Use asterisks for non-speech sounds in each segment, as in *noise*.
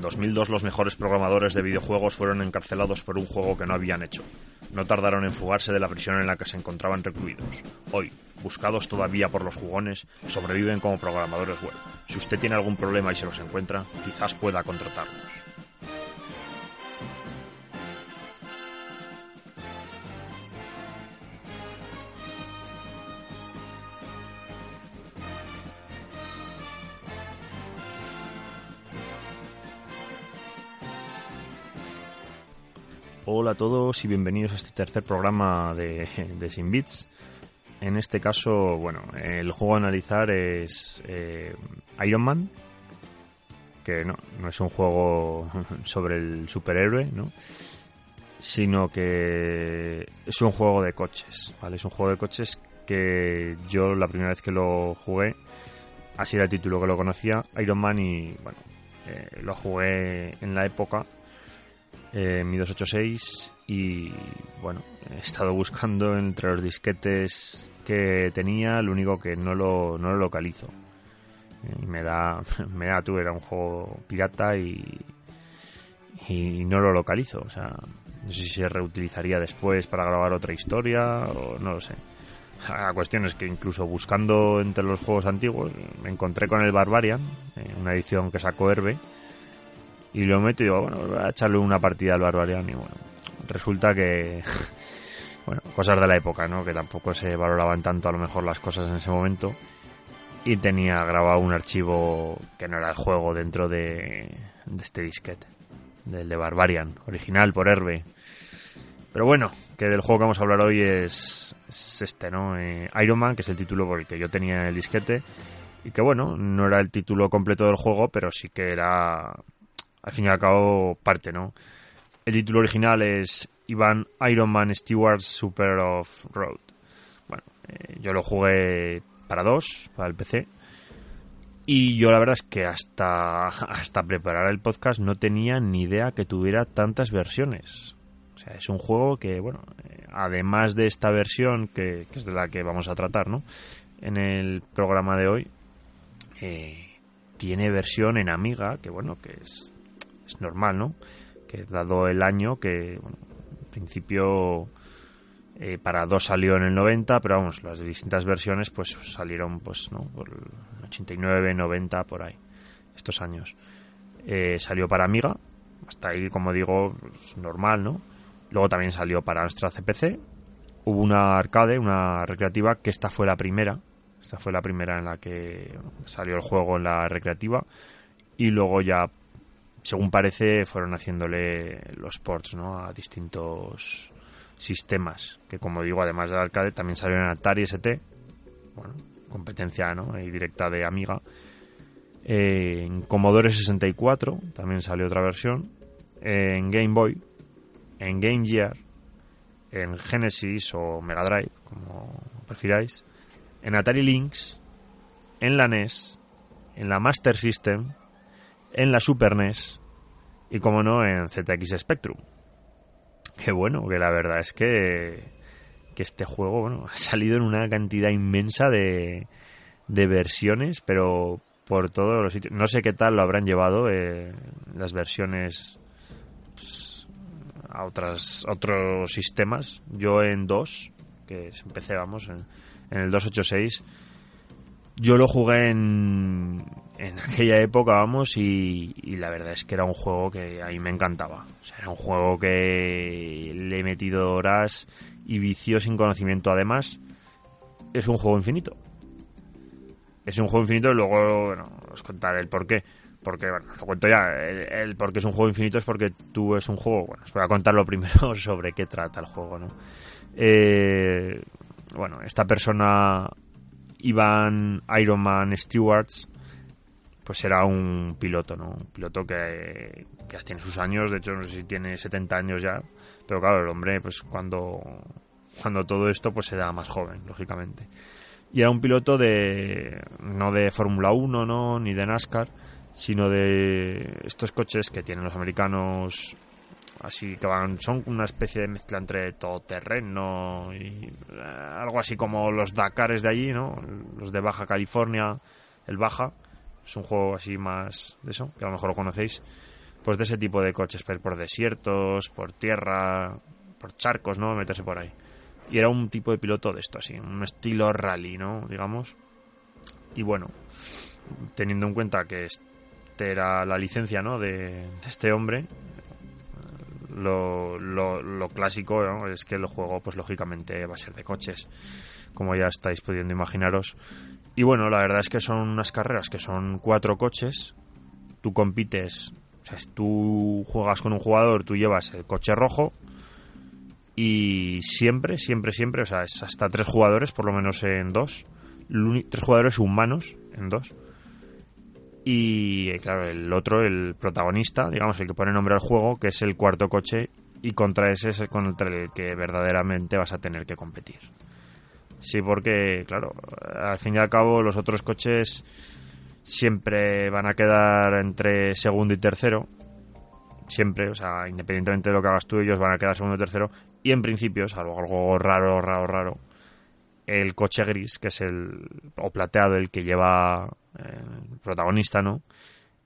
En 2002 los mejores programadores de videojuegos fueron encarcelados por un juego que no habían hecho. No tardaron en fugarse de la prisión en la que se encontraban recluidos. Hoy, buscados todavía por los jugones, sobreviven como programadores web. Si usted tiene algún problema y se los encuentra, quizás pueda contratarlos. Hola a todos y bienvenidos a este tercer programa de, de Sin Bits. En este caso, bueno, el juego a analizar es eh, Iron Man, que no, no es un juego *laughs* sobre el superhéroe, ¿no? sino que es un juego de coches, ¿vale? Es un juego de coches que yo la primera vez que lo jugué, así era el título que lo conocía, Iron Man, y bueno, eh, lo jugué en la época eh, mi 286 y bueno, he estado buscando entre los disquetes que tenía, lo único que no lo, no lo localizo. Me da, *laughs* me da tú, era un juego pirata y, y no lo localizo. O sea, no sé si se reutilizaría después para grabar otra historia o no lo sé. La cuestión es que incluso buscando entre los juegos antiguos me encontré con el Barbarian, eh, una edición que sacó Herbe, y lo meto y digo, bueno, voy a echarle una partida al Barbarian y bueno, resulta que, *laughs* bueno, cosas de la época, ¿no? Que tampoco se valoraban tanto a lo mejor las cosas en ese momento y tenía grabado un archivo que no era el juego dentro de, de este disquete, del de Barbarian, original por Herbe. Pero bueno, que del juego que vamos a hablar hoy es, es este, ¿no? Eh, Iron Man, que es el título por el que yo tenía el disquete. Y que bueno, no era el título completo del juego, pero sí que era, al fin y al cabo, parte, ¿no? El título original es Ivan Iron Man Stewart Super of Road. Bueno, eh, yo lo jugué para dos, para el PC. Y yo la verdad es que hasta, *laughs* hasta preparar el podcast no tenía ni idea que tuviera tantas versiones. O sea, es un juego que, bueno, eh, además de esta versión, que, que, es de la que vamos a tratar, ¿no? En el programa de hoy, eh, tiene versión en Amiga, que bueno, que es, es normal, ¿no? Que dado el año, que, en principio eh, para dos salió en el 90, pero vamos, las distintas versiones pues salieron, pues, ¿no? Por el 89, 90, por ahí, estos años. Eh, salió para Amiga, hasta ahí, como digo, pues, normal, ¿no? Luego también salió para nuestra CPC. Hubo una arcade, una recreativa, que esta fue la primera. Esta fue la primera en la que salió el juego en la recreativa. Y luego ya, según parece, fueron haciéndole los ports ¿no? a distintos sistemas. Que como digo, además del arcade, también salió en Atari ST. Bueno, competencia ¿no? y directa de Amiga. Eh, en Commodore 64 también salió otra versión. Eh, en Game Boy en Game Gear, en Genesis o Mega Drive, como prefiráis, en Atari Lynx, en la NES, en la Master System, en la Super NES y, como no, en ZX Spectrum. Qué bueno, que la verdad es que, que este juego bueno, ha salido en una cantidad inmensa de, de versiones, pero por todos los sitios. No sé qué tal lo habrán llevado eh, las versiones a otras otros sistemas. Yo en dos, que empecé, vamos, en, el 286, yo lo jugué en, en aquella época, vamos, y, y, la verdad es que era un juego que a mí me encantaba. O sea, era un juego que le he metido horas y vicio sin conocimiento. Además, es un juego infinito. Es un juego infinito y luego, bueno, os contaré el por qué porque, bueno, lo cuento ya, el, el porque es un juego infinito es porque tú es un juego, bueno, os voy a contar lo primero *laughs* sobre qué trata el juego, ¿no? Eh, bueno, esta persona, Ivan Iron Man Stewarts, pues era un piloto, ¿no? Un piloto que, que ya tiene sus años, de hecho no sé si tiene 70 años ya, pero claro, el hombre, pues cuando, cuando todo esto, pues era más joven, lógicamente. Y era un piloto de, no de Fórmula 1, ¿no? Ni de NASCAR, sino de estos coches que tienen los americanos así que van son una especie de mezcla entre todoterreno y eh, algo así como los Dakares de allí no los de Baja California el Baja es un juego así más de eso que a lo mejor lo conocéis pues de ese tipo de coches, por, por desiertos, por tierra, por charcos, ¿no? Meterse por ahí. Y era un tipo de piloto de esto, así, un estilo rally, ¿no? Digamos. Y bueno, teniendo en cuenta que este era la licencia, ¿no? De, de este hombre, lo, lo, clásico ¿no? es que el juego, pues lógicamente, va a ser de coches, como ya estáis pudiendo imaginaros. Y bueno, la verdad es que son unas carreras que son cuatro coches. Tú compites, o sea, tú juegas con un jugador, tú llevas el coche rojo. Y siempre, siempre, siempre, o sea, es hasta tres jugadores, por lo menos en dos. Tres jugadores humanos en dos. Y claro, el otro, el protagonista, digamos, el que pone nombre al juego, que es el cuarto coche, y contra ese es contra el que verdaderamente vas a tener que competir. Sí, porque, claro, al fin y al cabo los otros coches siempre van a quedar entre segundo y tercero. Siempre, o sea, independientemente de lo que hagas tú, ellos van a quedar segundo y tercero. Y en principio, salvo algo raro, raro, raro, el coche gris, que es el, o plateado, el que lleva el protagonista, ¿no?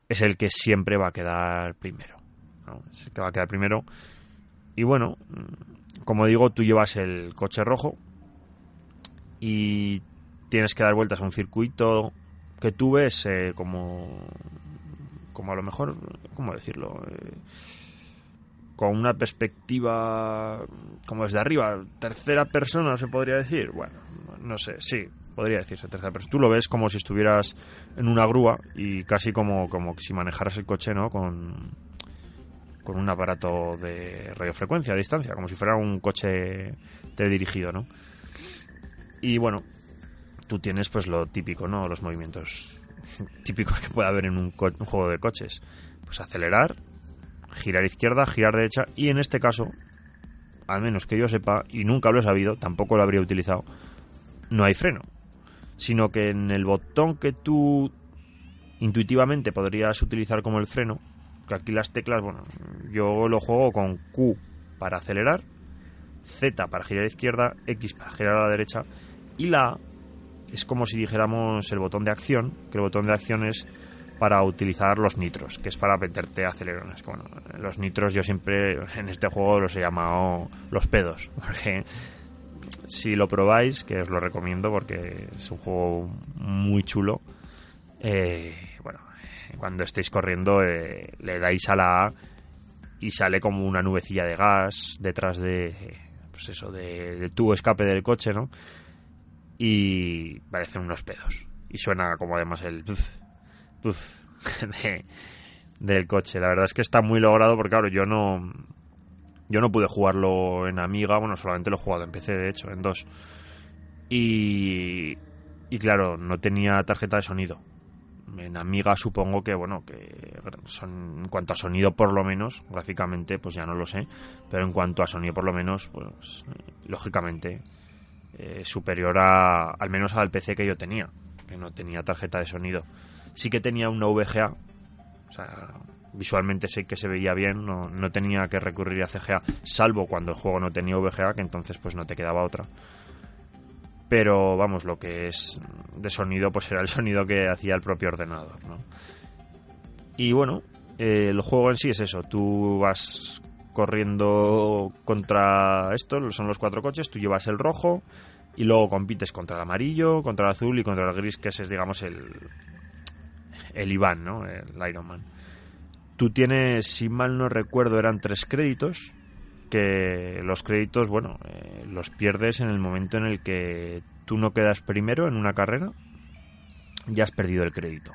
Es el que siempre va a quedar primero. ¿no? Es el que va a quedar primero. Y bueno, como digo, tú llevas el coche rojo, y tienes que dar vueltas a un circuito que tú ves eh, como como a lo mejor cómo decirlo eh, con una perspectiva como desde arriba tercera persona se podría decir bueno no sé sí podría decirse tercera persona tú lo ves como si estuvieras en una grúa y casi como como si manejaras el coche no con con un aparato de radiofrecuencia a distancia como si fuera un coche teledirigido no y bueno, tú tienes pues lo típico, ¿no? Los movimientos *laughs* típicos que puede haber en un, juego de coches. Pues acelerar, girar izquierda, girar derecha y en este caso, al menos que yo sepa, y nunca lo he sabido, tampoco lo habría utilizado, no hay freno. Sino que en el botón que tú intuitivamente podrías utilizar como el freno, que aquí las teclas, bueno, yo lo juego con Q para acelerar, Z para girar a izquierda, X para girar a la derecha y la A es como si dijéramos el botón de acción, que el botón de acción es para utilizar los nitros, que es para meterte acelerones. Bueno, los nitros yo siempre en este juego los he llamado los pedos, *laughs* porque si lo probáis, que os lo recomiendo porque es un juego muy chulo, eh, bueno, cuando estéis corriendo eh, le dais a la A y sale como una nubecilla de gas detrás de, pues eso, de, de tu escape del coche, ¿no? y parecen unos pedos. Y suena como además el *laughs* del coche. La verdad es que está muy logrado porque claro, yo no yo no pude jugarlo en Amiga, bueno, solamente lo he jugado en PC de hecho, en dos. Y y claro, no tenía tarjeta de sonido. En Amiga supongo que bueno, que son en cuanto a sonido por lo menos, gráficamente pues ya no lo sé, pero en cuanto a sonido por lo menos, pues lógicamente eh, superior a, al menos al PC que yo tenía, que no tenía tarjeta de sonido. Sí que tenía una VGA, o sea, visualmente sé que se veía bien, no, no tenía que recurrir a CGA, salvo cuando el juego no tenía VGA, que entonces pues no te quedaba otra. Pero vamos, lo que es de sonido, pues era el sonido que hacía el propio ordenador, ¿no? Y bueno, eh, el juego en sí es eso, tú vas corriendo contra esto, son los cuatro coches, tú llevas el rojo y luego compites contra el amarillo, contra el azul y contra el gris, que ese es, digamos, el, el Iván, ¿no? El Iron Man. Tú tienes, si mal no recuerdo, eran tres créditos, que los créditos, bueno, eh, los pierdes en el momento en el que tú no quedas primero en una carrera, ya has perdido el crédito.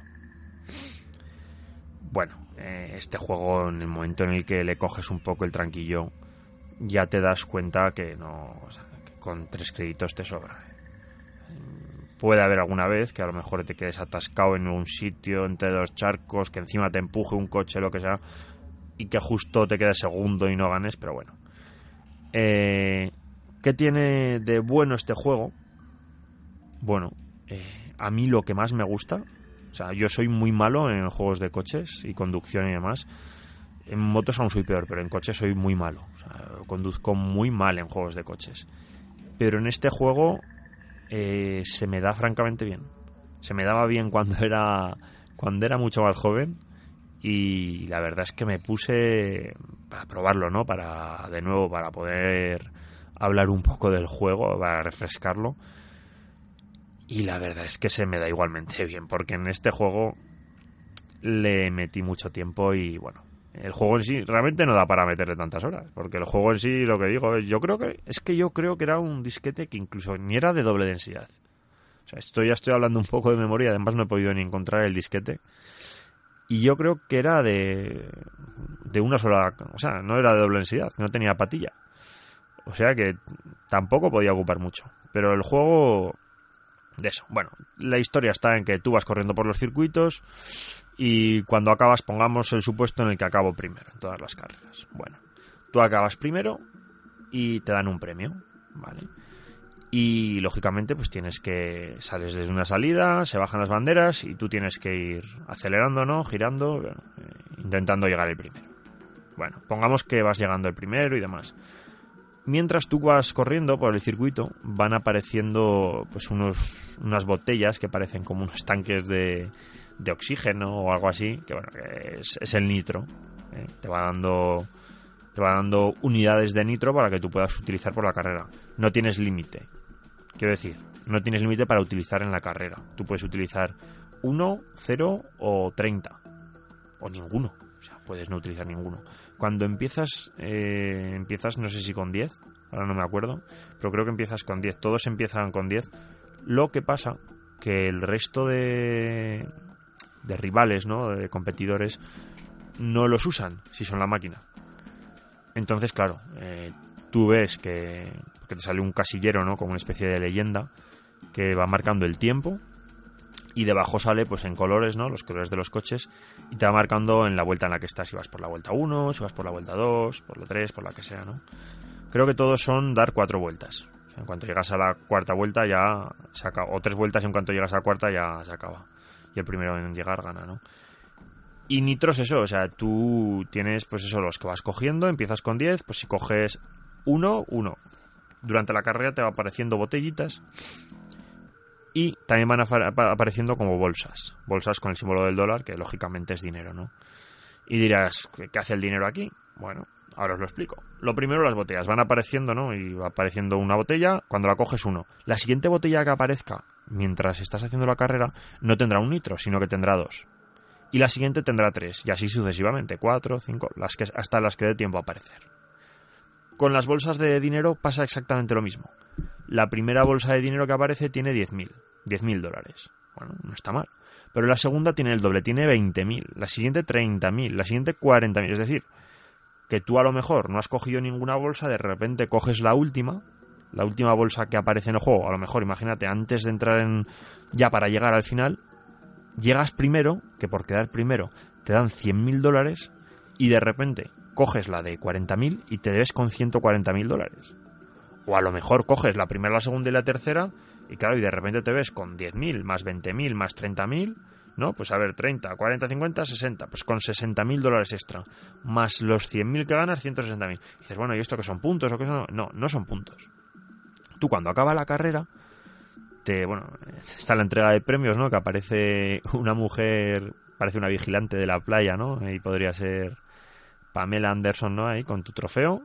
Bueno, eh, este juego, en el momento en el que le coges un poco el tranquillo, ya te das cuenta que no, que con tres créditos te sobra. Puede haber alguna vez que a lo mejor te quedes atascado en un sitio entre dos charcos, que encima te empuje un coche, lo que sea, y que justo te quedes segundo y no ganes, pero bueno. Eh, ¿Qué tiene de bueno este juego? Bueno, eh, a mí lo que más me gusta o sea, yo soy muy malo en juegos de coches y conducción y demás. En motos aún soy peor, pero en coches soy muy malo. O sea, conduzco muy mal en juegos de coches. Pero en este juego eh, se me da francamente bien. Se me daba bien cuando *laughs* era, cuando era mucho más joven y la verdad es que me puse para probarlo, ¿no? Para, de nuevo, para poder hablar un poco del juego, para refrescarlo. Y la verdad es que se me da igualmente *laughs* bien, porque en este juego le metí mucho tiempo y bueno, el juego en sí realmente no da para meterle tantas horas, porque el juego en sí, lo que digo, yo creo que es que yo creo que era un disquete que incluso ni era de doble densidad. O sea, esto ya estoy hablando un poco de memoria, además no he podido ni encontrar el disquete. Y yo creo que era de, de una sola, o sea, no era de doble densidad, no tenía patilla. O sea que tampoco podía ocupar mucho. Pero el juego de eso. Bueno, la historia está en que tú vas corriendo por los circuitos y cuando acabas pongamos el supuesto en el que acabo primero en todas las carreras. Bueno, tú acabas primero y te dan un premio, ¿vale? Y lógicamente pues tienes que sales desde una salida, se bajan las banderas y tú tienes que ir acelerando, ¿no? Girando, eh, intentando llegar el primero. Bueno, pongamos que vas llegando el primero y demás. Mientras tú vas corriendo por el circuito, van apareciendo pues unos, unas botellas que parecen como unos tanques de, de oxígeno o algo así, que bueno, es, el nitro. ¿eh? Te va dando te va dando unidades de nitro para que tú puedas utilizar por la carrera. No tienes límite. Quiero decir, no tienes límite para utilizar en la carrera. Tú puedes utilizar 1, 0 o 30. O ninguno. O sea, puedes no utilizar ninguno. Cuando empiezas, eh, empiezas no sé si con 10, ahora no me acuerdo, pero creo que empiezas con 10. Todos empiezan con 10. Lo que pasa que el resto de, de rivales, ¿no? De competidores, no los usan si son la máquina. Entonces, claro, eh, tú ves que, que, te sale un casillero, ¿no? Como una especie de leyenda que va marcando el tiempo y debajo sale, pues en colores, ¿no? Los colores de los coches y te va marcando en la vuelta en la que estás, si vas por la vuelta 1, si vas por la vuelta 2, por la 3, por la que sea, ¿no? Creo que todos son dar cuatro vueltas. en cuanto llegas a la cuarta vuelta ya se acaba. O tres vueltas en cuanto llegas a la cuarta ya se acaba y el primero en llegar gana, ¿no? Y Nitro es eso, o sea, tú tienes, pues eso, los que vas cogiendo, empiezas con 10, pues si coges uno, uno. Durante la carrera te va apareciendo botellitas y también van apareciendo como bolsas. Bolsas con el símbolo del dólar, que lógicamente es dinero, ¿no? Y dirás, ¿qué hace el dinero aquí? Bueno, ahora os lo explico. Lo primero, las botellas van apareciendo, ¿no? Y va apareciendo una botella, cuando la coges uno. La siguiente botella que aparezca mientras estás haciendo la carrera no tendrá un nitro, sino que tendrá dos. Y la siguiente tendrá tres, y así sucesivamente, cuatro, cinco, las que, hasta las que dé tiempo a aparecer. Con las bolsas de dinero pasa exactamente lo mismo. La primera bolsa de dinero que aparece tiene 10.000, 10.000 dólares. Bueno, no está mal. Pero la segunda tiene el doble, tiene 20.000, la siguiente 30.000, la siguiente 40.000. Es decir, que tú a lo mejor no has cogido ninguna bolsa, de repente coges la última la última bolsa que aparece en el juego, a lo mejor imagínate, antes de entrar en ya para llegar al final, llegas primero, que por quedar primero te dan 100.000 dólares y de repente coges la de 40.000 y te ves con 140.000 dólares. O a lo mejor coges la primera, la segunda y la tercera y claro, y de repente te ves con 10.000 más 20.000 más 30.000, ¿no? Pues a ver, 30, 40, 50, 60, pues con 60.000 dólares extra, más los 100.000 que ganas, 160.000. Dices, bueno, ¿y esto que son puntos o qué son? No, no son puntos tú cuando acaba la carrera, te, bueno, está la entrega de premios, ¿no? Que aparece una mujer, parece una vigilante de la playa, ¿no? Y podría ser Pamela Anderson, ¿no? Ahí con tu trofeo.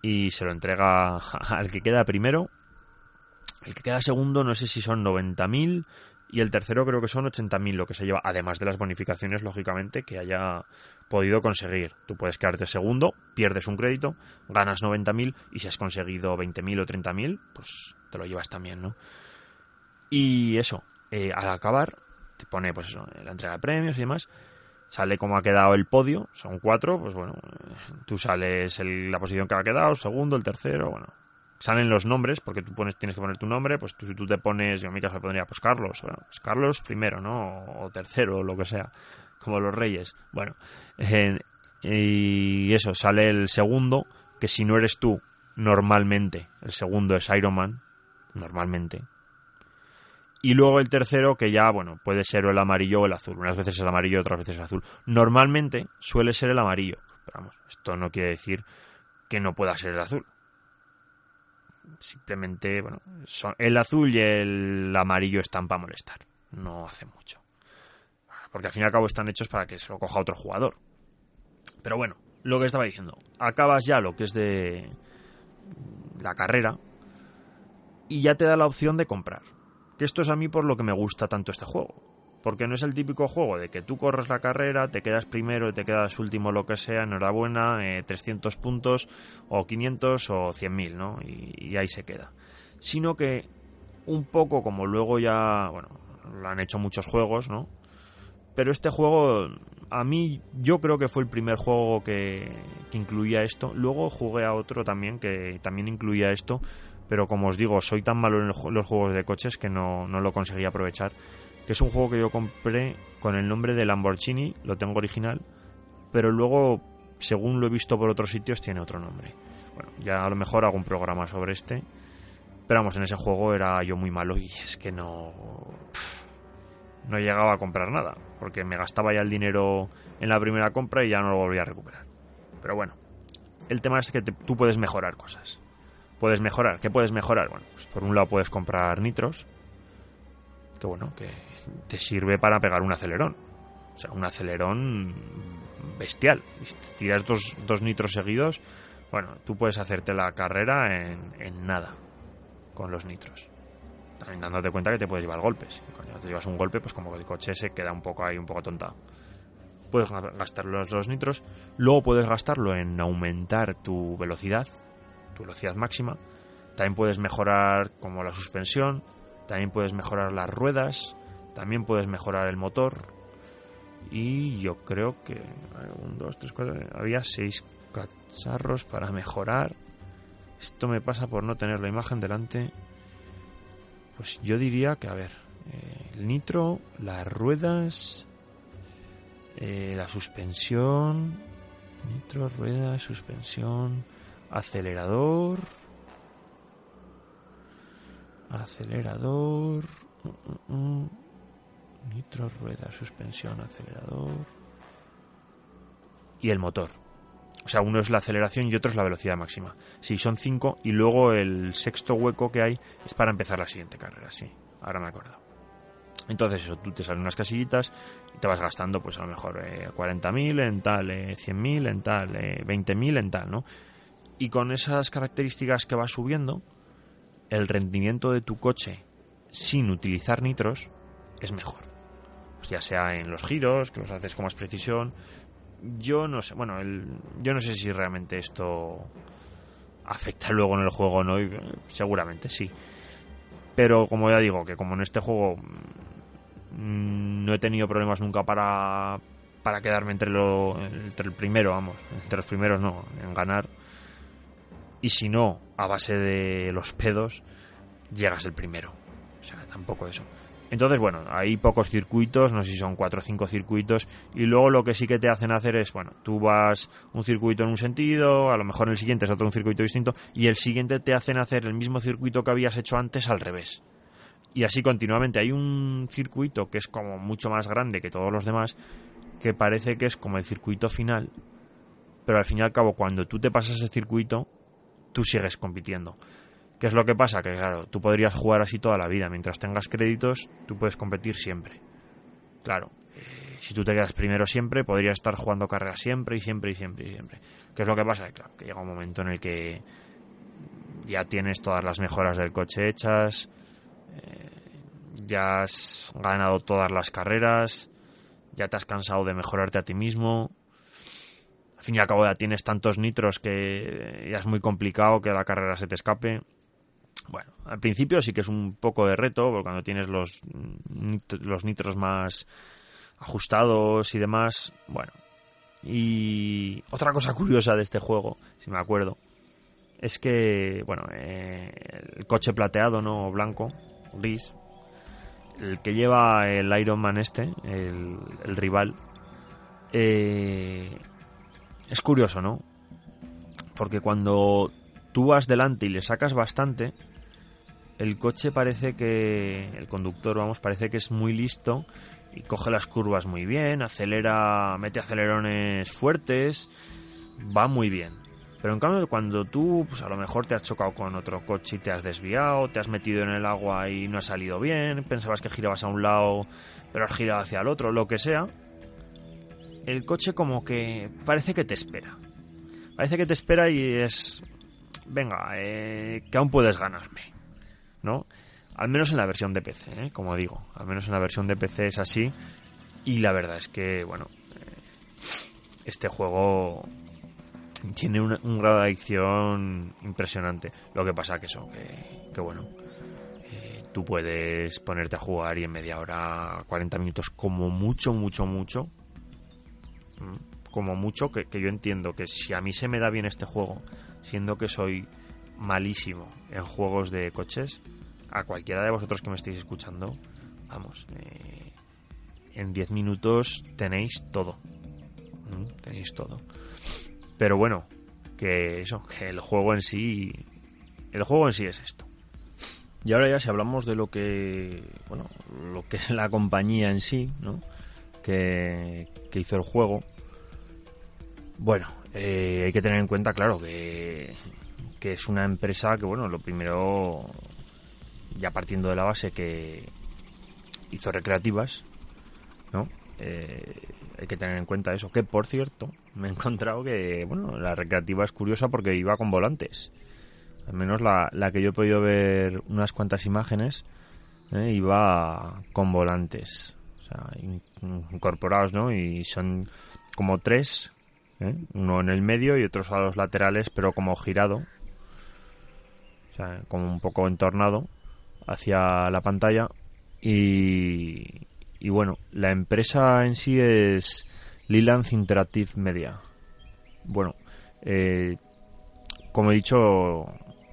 Y se lo entrega *laughs* al que queda primero. El que queda segundo, no sé si son 90.000 y el tercero creo que son 80.000 lo que se lleva, además de las bonificaciones, lógicamente, que haya podido conseguir. Tú puedes quedarte segundo, pierdes un crédito, ganas 90.000 y si has conseguido 20.000 o 30.000, pues te lo llevas también, ¿no? Y eso, eh, al acabar, te pone pues eso, la entrega de premios y demás, sale como ha quedado el podio, son cuatro, pues bueno, tú sales en la posición que ha quedado, segundo, el tercero, bueno, salen los nombres, porque tú pones, tienes que poner tu nombre, pues tú, si tú te pones, yo en mi caso le pondría, pues Carlos, bueno, pues Carlos primero, ¿no? O tercero, o lo que sea, como los reyes. Bueno, eh, y eso, sale el segundo, que si no eres tú, normalmente, el segundo es Iron Man, normalmente. Y luego el tercero, que ya, bueno, puede ser el amarillo o el azul. Unas veces el amarillo, otras veces el azul. Normalmente suele ser el amarillo. Pero vamos, esto no quiere decir que no pueda ser el azul simplemente, bueno, el azul y el amarillo están para molestar, no hace mucho. Porque al fin y al cabo están hechos para que se lo coja otro jugador. Pero bueno, lo que estaba diciendo, acabas ya lo que es de la carrera y ya te da la opción de comprar. Que esto es a mí por lo que me gusta tanto este juego. Porque no es el típico juego de que tú corres la carrera, te quedas primero te quedas último, lo que sea, enhorabuena, 300 eh, puntos, o 500 o 100.000, ¿no? Y, y ahí se queda. Sino que un poco como luego ya, bueno, lo han hecho muchos juegos, ¿no? Pero este juego, a mí, yo creo que fue el primer juego que, incluía esto. Luego jugué a otro también que también incluía esto, pero como os digo, soy tan malo en los juegos de coches que no, no lo conseguí aprovechar. Que es un juego que yo compré con el nombre de Lamborghini, lo tengo original, pero luego, según lo he visto por otros sitios, tiene otro nombre. Bueno, ya a lo mejor hago un programa sobre este. Pero vamos, en ese juego era yo muy malo y es que no. No llegaba a comprar nada, porque me gastaba ya el dinero en la primera compra y ya no lo volvía a recuperar. Pero bueno, el tema es que tú puedes mejorar cosas puedes mejorar. ¿Qué puedes mejorar? Bueno, pues por un lado puedes comprar nitros, que bueno, que te sirve para pegar un acelerón. O sea, un acelerón bestial. Y si te tiras dos, dos nitros seguidos, bueno, tú puedes hacerte la carrera en, en nada con los nitros. También dándote cuenta que te puedes llevar golpes. Cuando te llevas un golpe, pues como el coche se queda un poco ahí, un poco tontado. Puedes gastar los, los nitros. Luego puedes gastarlo en aumentar tu velocidad tu velocidad máxima. También puedes mejorar como la suspensión, también puedes mejorar las ruedas, también puedes mejorar el motor. Y yo creo que un, dos, tres, cuatro, había seis cacharros para mejorar. Esto me pasa por no tener la imagen delante. Pues yo diría que, a ver, eh, el nitro, las ruedas, eh, la suspensión, nitro, ruedas, suspensión, acelerador, acelerador, uh, uh, uh. nitro, rueda, suspensión, acelerador y el motor. O sea, uno es la aceleración y otro es la velocidad máxima. Sí, son cinco y luego el sexto hueco que hay es para empezar la siguiente carrera, sí. Ahora me acuerdo. Entonces eso, tú te salen unas casillitas y te vas gastando pues a lo mejor 40.000 eh, en tal, 100.000 eh, en tal, eh, 20.000 en tal, ¿no? y con esas características que va subiendo, el rendimiento de tu coche sin utilizar nitros es mejor. Pues ya sea en los giros, que los haces con más precisión. Yo no sé, bueno, el, yo no sé si realmente esto afecta luego en el juego no, seguramente sí. Pero como ya digo, que como en este juego mm, no he tenido problemas nunca para, para quedarme entre, lo, entre el primero, vamos, entre los primeros no, en ganar y si no, a base de los pedos, llegas el primero. O sea, tampoco eso. Entonces, bueno, hay pocos circuitos, no sé si son cuatro o cinco circuitos, y luego lo que sí que te hacen hacer es, bueno, tú vas un circuito en un sentido, a lo mejor el siguiente es otro un circuito distinto, y el siguiente te hacen hacer el mismo circuito que habías hecho antes al revés. Y así continuamente. Hay un circuito que es como mucho más grande que todos los demás, que parece que es como el circuito final, pero al fin y al cabo, cuando tú te pasas ese circuito, tú sigues compitiendo. ¿Qué es lo que pasa? Que claro, tú podrías jugar así toda la vida. Mientras tengas créditos, tú puedes competir siempre. Claro, eh, si tú te quedas primero siempre, podrías estar jugando carreras siempre y siempre y siempre y siempre. ¿Qué es lo que pasa? Claro, que llega un momento en el que ya tienes todas las mejoras del coche hechas, eh, ya has ganado todas las carreras, ya te has cansado de mejorarte a ti mismo, fin y al cabo ya tienes tantos nitros que ya es muy complicado que la carrera se te escape. Bueno, al principio sí que es un poco de reto, porque cuando tienes los, los nitros más ajustados y demás, bueno. Y otra cosa curiosa de este juego, si me acuerdo, es que, bueno, eh, el coche plateado, ¿no? Blanco, gris, el que lleva el Iron Man este, el, el rival, eh, es curioso, ¿no? Porque cuando tú vas delante y le sacas bastante, el coche parece que, el conductor, vamos, parece que es muy listo y coge las curvas muy bien, acelera, mete acelerones fuertes, va muy bien. Pero en cambio, cuando tú, pues a lo mejor te has chocado con otro coche y te has desviado, te has metido en el agua y no ha salido bien, pensabas que girabas a un lado, pero has girado hacia el otro, lo que sea, el coche como que parece que te espera. Parece que te espera y es, venga, eh, que aún puedes ganarme, ¿no? Al menos en la versión de PC, ¿eh? como digo, al menos en la versión de PC es así. Y la verdad es que, bueno, eh, este juego tiene un, grado de adicción impresionante. Lo que pasa que eso, que, bueno, eh, tú puedes ponerte a jugar y en media hora, 40 minutos, como mucho, mucho, mucho, como mucho, que, que yo entiendo que si a mí se me da bien este juego, siendo que soy malísimo en juegos de coches, a cualquiera de vosotros que me estéis escuchando, vamos, eh, en 10 minutos tenéis todo. Tenéis todo. Pero bueno, que eso, que el juego en sí. El juego en sí es esto. Y ahora ya si hablamos de lo que. Bueno, lo que es la compañía en sí, ¿no? Que, que hizo el juego. Bueno, eh, hay que tener en cuenta, claro, que, que es una empresa que, bueno, lo primero, ya partiendo de la base que hizo recreativas, ¿no? Eh, hay que tener en cuenta eso. Que por cierto, me he encontrado que, bueno, la recreativa es curiosa porque iba con volantes. Al menos la, la que yo he podido ver unas cuantas imágenes, ¿eh? iba con volantes. O sea, incorporados, ¿no? Y son como tres, ¿eh? uno en el medio y otros a los laterales, pero como girado. Como un poco entornado hacia la pantalla. Y, y bueno, la empresa en sí es Liland Interactive Media. Bueno, eh, como he dicho,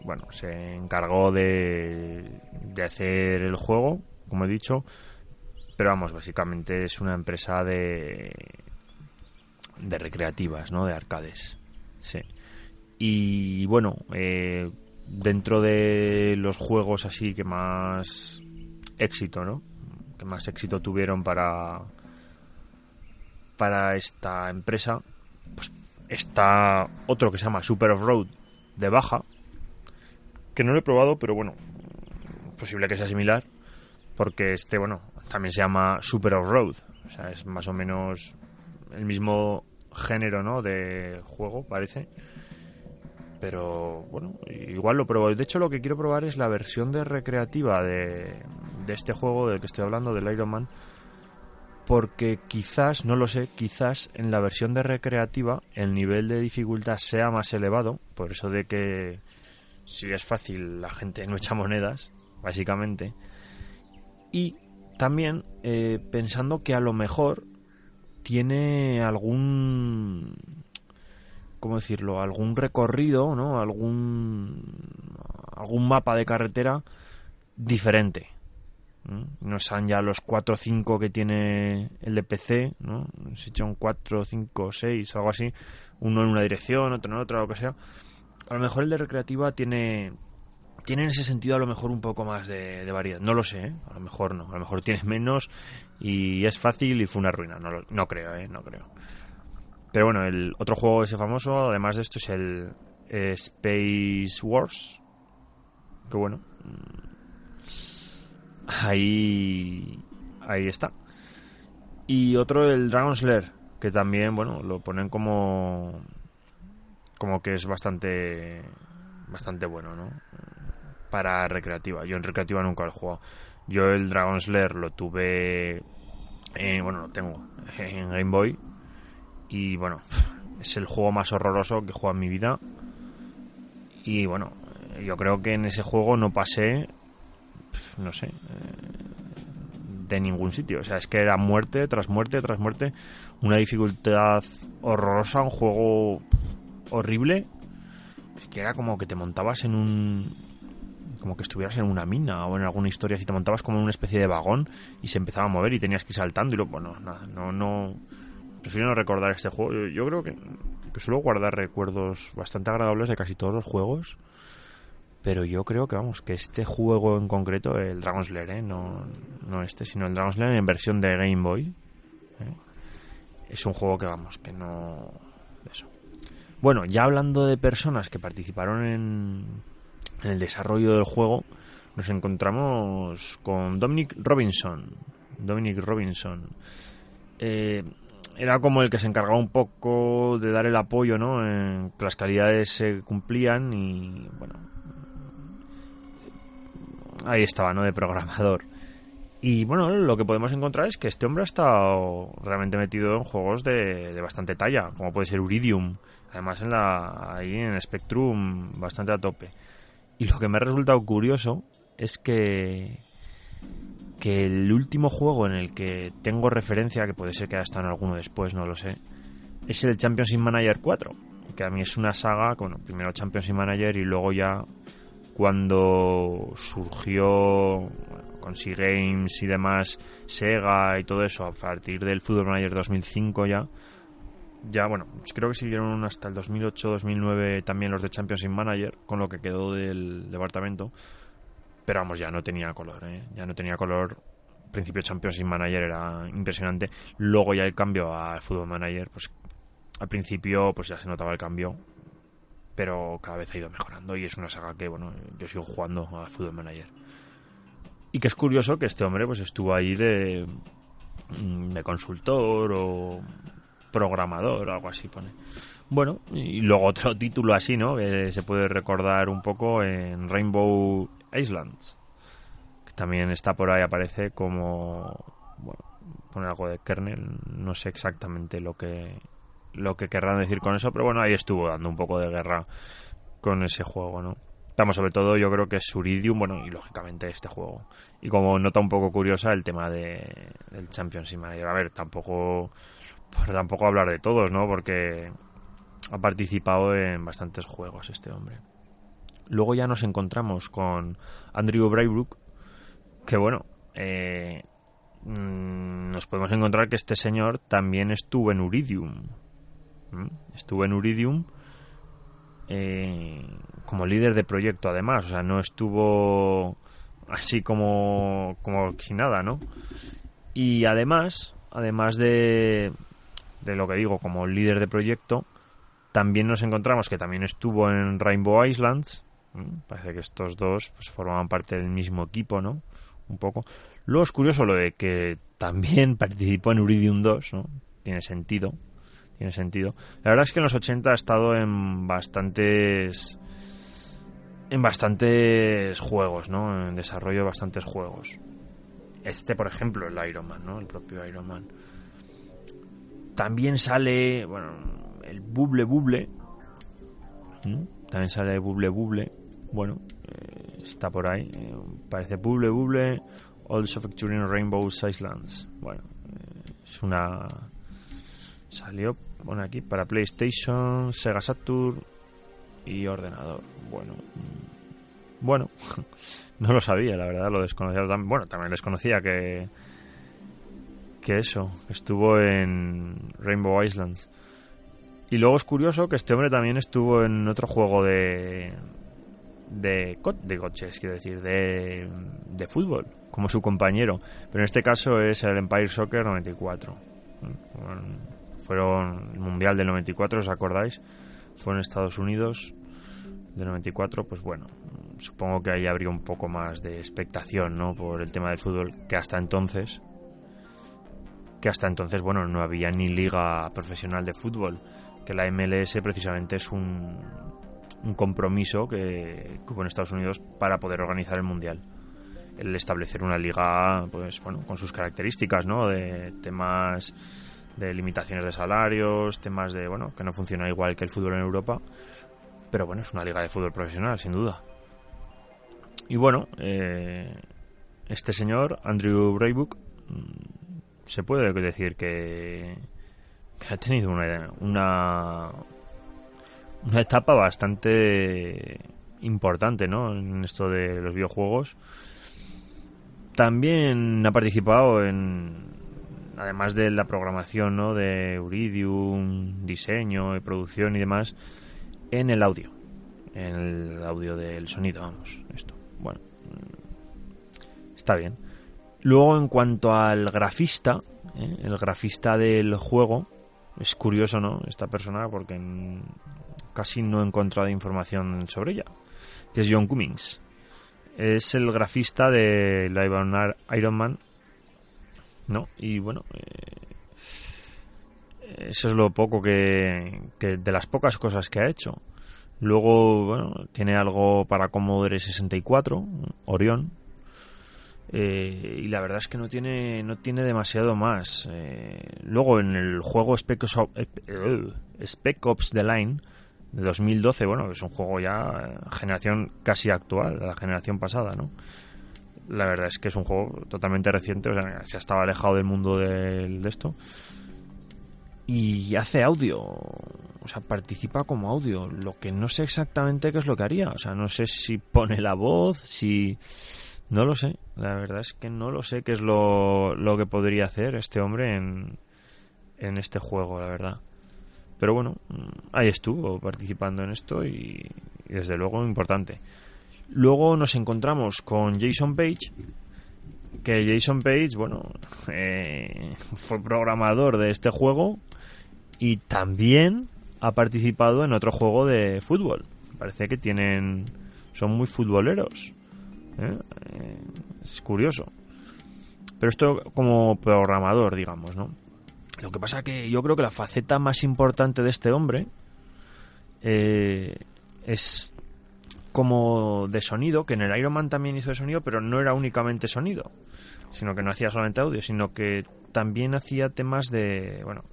bueno, se encargó de, de hacer el juego, como he dicho, pero vamos, básicamente es una empresa de de recreativas, ¿no? De arcades, sí. Y bueno, eh, dentro de los juegos así que más éxito, ¿no? Que más éxito tuvieron para para esta empresa, pues está otro que se llama Super Off-Road de baja, que no lo he probado, pero bueno, posible que sea similar, porque este, bueno, también se llama Super Off-Road, o sea, es más o menos el mismo género, ¿no? De juego, parece. Pero bueno, igual lo pruebo. De hecho, lo que quiero probar es la versión de recreativa de, de este juego del que estoy hablando, del Iron Man, porque quizás, no lo sé, quizás en la versión de recreativa el nivel de dificultad sea más elevado, por eso de que si es fácil la gente no echa monedas, básicamente, y también eh, pensando que a lo mejor tiene algún cómo decirlo algún recorrido no algún algún mapa de carretera diferente no sean ya los 4 o 5 que tiene el de PC, ¿no? Si son 4, 5, 6, algo así, uno en una dirección, otro en otra, lo que sea. A lo mejor el de recreativa tiene tiene en ese sentido a lo mejor un poco más de, variedad. No lo sé, ¿eh? a lo mejor no. A lo mejor tienes menos y es fácil y fue una ruina. No, no creo, ¿eh? No creo. Pero bueno, el otro juego ese famoso, además de esto, es el Space Wars. Que bueno, ahí ahí está y otro el Dragon Slayer que también bueno lo ponen como como que es bastante bastante bueno no para recreativa yo en recreativa nunca lo he jugado yo el Dragon Slayer lo tuve bueno lo tengo en Game Boy. Y bueno es el juego más horroroso que he jugado en mi vida. Y bueno yo creo que en ese juego no pasé no sé, eh, de ningún sitio. O sea, es que era muerte tras muerte tras muerte, una dificultad horrorosa, un juego horrible, que era como que te montabas en un como que estuvieras en una mina o en alguna historia si te montabas como en una especie de vagón y se empezaba a mover y tenías que ir saltando y luego, bueno, nada, no, no, prefiero no recordar este juego. Yo, creo que, que suelo guardar recuerdos bastante agradables de casi todos los juegos pero yo creo que vamos que este juego en concreto el Dragon Slayer ¿eh? no, no este sino el Dragon Slayer en versión de Game Boy ¿eh? es un juego que vamos que no eso Bueno, ya hablando de personas que participaron en, en el desarrollo del juego, nos encontramos con Dominic Robinson. Dominic Robinson. Eh, era como el que se encargaba un poco de dar el apoyo, ¿no? En que las calidades se cumplían y, bueno, ahí estaba, ¿no? De programador. Y bueno, lo que podemos encontrar es que este hombre ha estado realmente metido en juegos de, de bastante talla, como puede ser Uridium, además en la, ahí en Spectrum bastante a tope. Y lo que me ha resultado curioso es que que el último juego en el que tengo referencia, que puede ser que haya estado en alguno después, no lo sé, es el Championship Manager 4, que a mí es una saga, bueno, primero Championship Manager y luego ya cuando surgió con Sea Games y demás, Sega y todo eso, a partir del Football Manager 2005 ya, ya bueno, creo que siguieron hasta el 2008-2009 también los de Championship Manager, con lo que quedó del departamento pero vamos, ya no tenía color, ¿eh? ya no tenía color. Principio Championship Manager era impresionante. Luego ya el cambio al Football Manager, pues al principio pues ya se notaba el cambio, pero cada vez ha ido mejorando y es una saga que, bueno, yo sigo jugando a Football Manager. Y que es curioso que este hombre pues estuvo ahí de, mm, de consultor o programador o algo así pone. Bueno, y luego otro *laughs* título así, ¿no? Que se puede recordar un poco en Rainbow Islands. Que también está por ahí, aparece como. Bueno, pone algo de kernel. No sé exactamente lo que. Lo que querrán decir con eso, pero bueno, ahí estuvo dando un poco de guerra con ese juego, ¿no? Estamos sobre todo, yo creo que es Suridium, bueno, y lógicamente este juego. Y como nota un poco curiosa, el tema de, del Championship Manager. A ver, tampoco, tampoco hablar de todos, ¿no? Porque ha participado en bastantes juegos este hombre. Luego ya nos encontramos con Andrew Braybrook, que bueno, eh, mm, nos podemos encontrar que este señor también estuvo en Uridium. Estuvo en Uridium eh, como líder de proyecto, además. O sea, no estuvo así como, como sin nada, ¿no? Y además, además de, de lo que digo, como líder de proyecto, también nos encontramos que también estuvo en Rainbow Islands, Parece que estos dos pues, formaban parte del mismo equipo, ¿no? Un poco. Luego es curioso lo de que también *laughs* participó en Uridium 2, ¿no? Tiene sentido. Tiene sentido. La verdad es que en los 80 ha estado en bastantes. En bastantes juegos, ¿no? En desarrollo de bastantes juegos. Este, por ejemplo, el Iron Man, ¿no? El propio Iron Man. También sale, bueno, el Buble Buble. También sale Buble Buble bueno, eh, está por ahí. Eh, parece Bubble Bubble, Also Featuring Rainbow Islands. Bueno, eh, es una. Salió, pone aquí, para PlayStation, Sega Saturn y ordenador. Bueno, mm, bueno, *laughs* no lo sabía, la verdad, lo desconocía. Bueno, también desconocía que. Que eso, estuvo en Rainbow Islands. Y luego es curioso que este hombre también estuvo en otro juego de, de, de coches, quiero decir, de, de fútbol, como su compañero. Pero en este caso es el Empire Soccer 94. Fueron el Mundial del 94, ¿os acordáis? Fue en Estados Unidos del 94, pues bueno, supongo que ahí habría un poco más de expectación, ¿no? Por el tema del fútbol, que hasta entonces, que hasta entonces, bueno, no había ni liga profesional de fútbol, que la MLS precisamente es un, compromiso que, hubo en Estados Unidos para poder organizar el Mundial. El establecer una liga, pues bueno, con sus características, ¿no? De temas de limitaciones de salarios, temas de, bueno, que no funciona igual que el fútbol en Europa, pero bueno, es una liga de fútbol profesional, sin duda. Y bueno, eh, este señor, Andrew Braybook, se puede decir que, que ha tenido una, una, una etapa bastante importante, ¿no? En esto de los videojuegos. También ha participado en, además de la programación, ¿no? De Uridium, diseño y producción y demás, en el audio, en el audio del sonido, vamos, esto. Bueno, está bien. Luego, en cuanto al grafista, ¿eh? el grafista del juego, es curioso, ¿no? Esta persona, porque casi no he encontrado información sobre ella, que es John Cummings. Es el grafista de Live Iron Man, ¿no? Y bueno, eh, eso es lo poco que, que, de las pocas cosas que ha hecho. Luego, bueno, tiene algo para Commodore 64, Orión, eh, y la verdad es que no tiene no tiene demasiado más. Eh, luego en el juego Spec Ops, eh, Spec Ops The Line de 2012, bueno, es un juego ya generación casi actual, la generación pasada, ¿no? La verdad es que es un juego totalmente reciente, o sea, se estaba alejado del mundo de esto. Y hace audio, o sea, participa como audio, lo que no sé exactamente qué es lo que haría, o sea, no sé si pone la voz, si no lo sé, la verdad es que no lo sé qué es lo, lo que podría hacer este hombre en, en este juego, la verdad. Pero bueno, ahí estuvo participando en esto y, desde luego importante. Luego nos encontramos con Jason Page, que Jason Page, bueno, *laughs* eh, fue programador de este juego y también ha participado en otro juego de fútbol. Parece que tienen, son muy futboleros. ¿Eh? Eh, es curioso. Pero esto como programador, digamos, ¿no? Lo que pasa que yo creo que la faceta más importante de este hombre eh, es como de sonido, que en el Iron Man también hizo de sonido, pero no era únicamente sonido, sino que no hacía solamente audio, sino que también hacía temas de, bueno,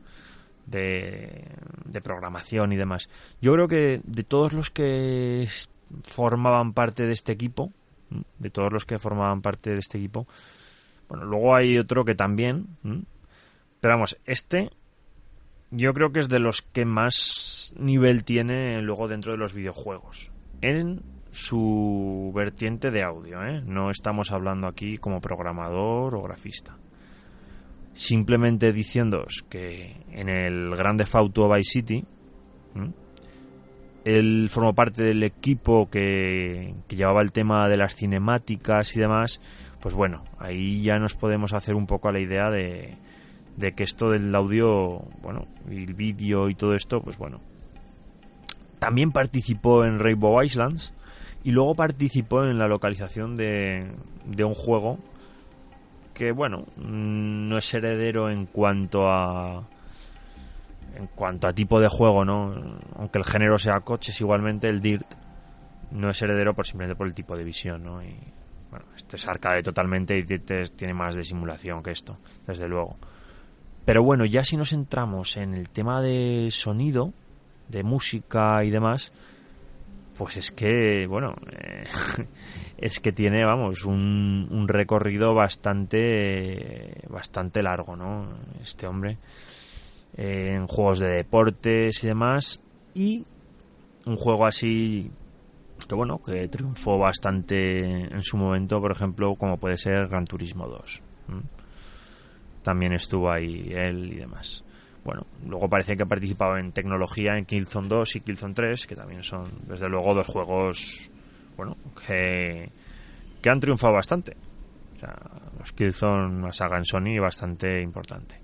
de, de programación y demás. Yo creo que de todos los que formaban parte de este equipo, de todos los que formaban parte de este equipo. Bueno, luego hay otro que también, pero vamos, este yo creo que es de los que más nivel tiene luego dentro de los videojuegos. En su vertiente de audio, ¿eh? No estamos hablando aquí como programador o grafista. Simplemente diciéndoos que en el Grande Auto Vice City, él formó parte del equipo que, llevaba el tema de las cinemáticas y demás, pues bueno, ahí ya nos podemos hacer un poco a la idea de, de que esto del audio, bueno, y el vídeo y todo esto, pues bueno. También participó en Rainbow Islands y luego participó en la localización de, de un juego que, bueno, no es heredero en cuanto a en cuanto a tipo de juego, ¿no? Aunque el género sea coches, igualmente el Dirt no es heredero por simplemente por el tipo de visión, ¿no? Y bueno, este es arcade totalmente y tiene más de simulación que esto, desde luego. Pero bueno, ya si nos entramos en el tema de sonido, de música y demás, pues es que, bueno, eh, *laughs* es que tiene, vamos, un, un recorrido bastante, bastante largo, ¿no? Este hombre en juegos de deportes y demás. Y un juego así que bueno, que triunfó bastante en su momento, por ejemplo, como puede ser Gran Turismo 2. También estuvo ahí él y demás. Bueno, luego parece que ha participado en tecnología en Killzone 2 y Killzone 3, que también son, desde luego, dos juegos, bueno, que, que han triunfado bastante. O sea, los Killzone, una saga en Sony bastante importante.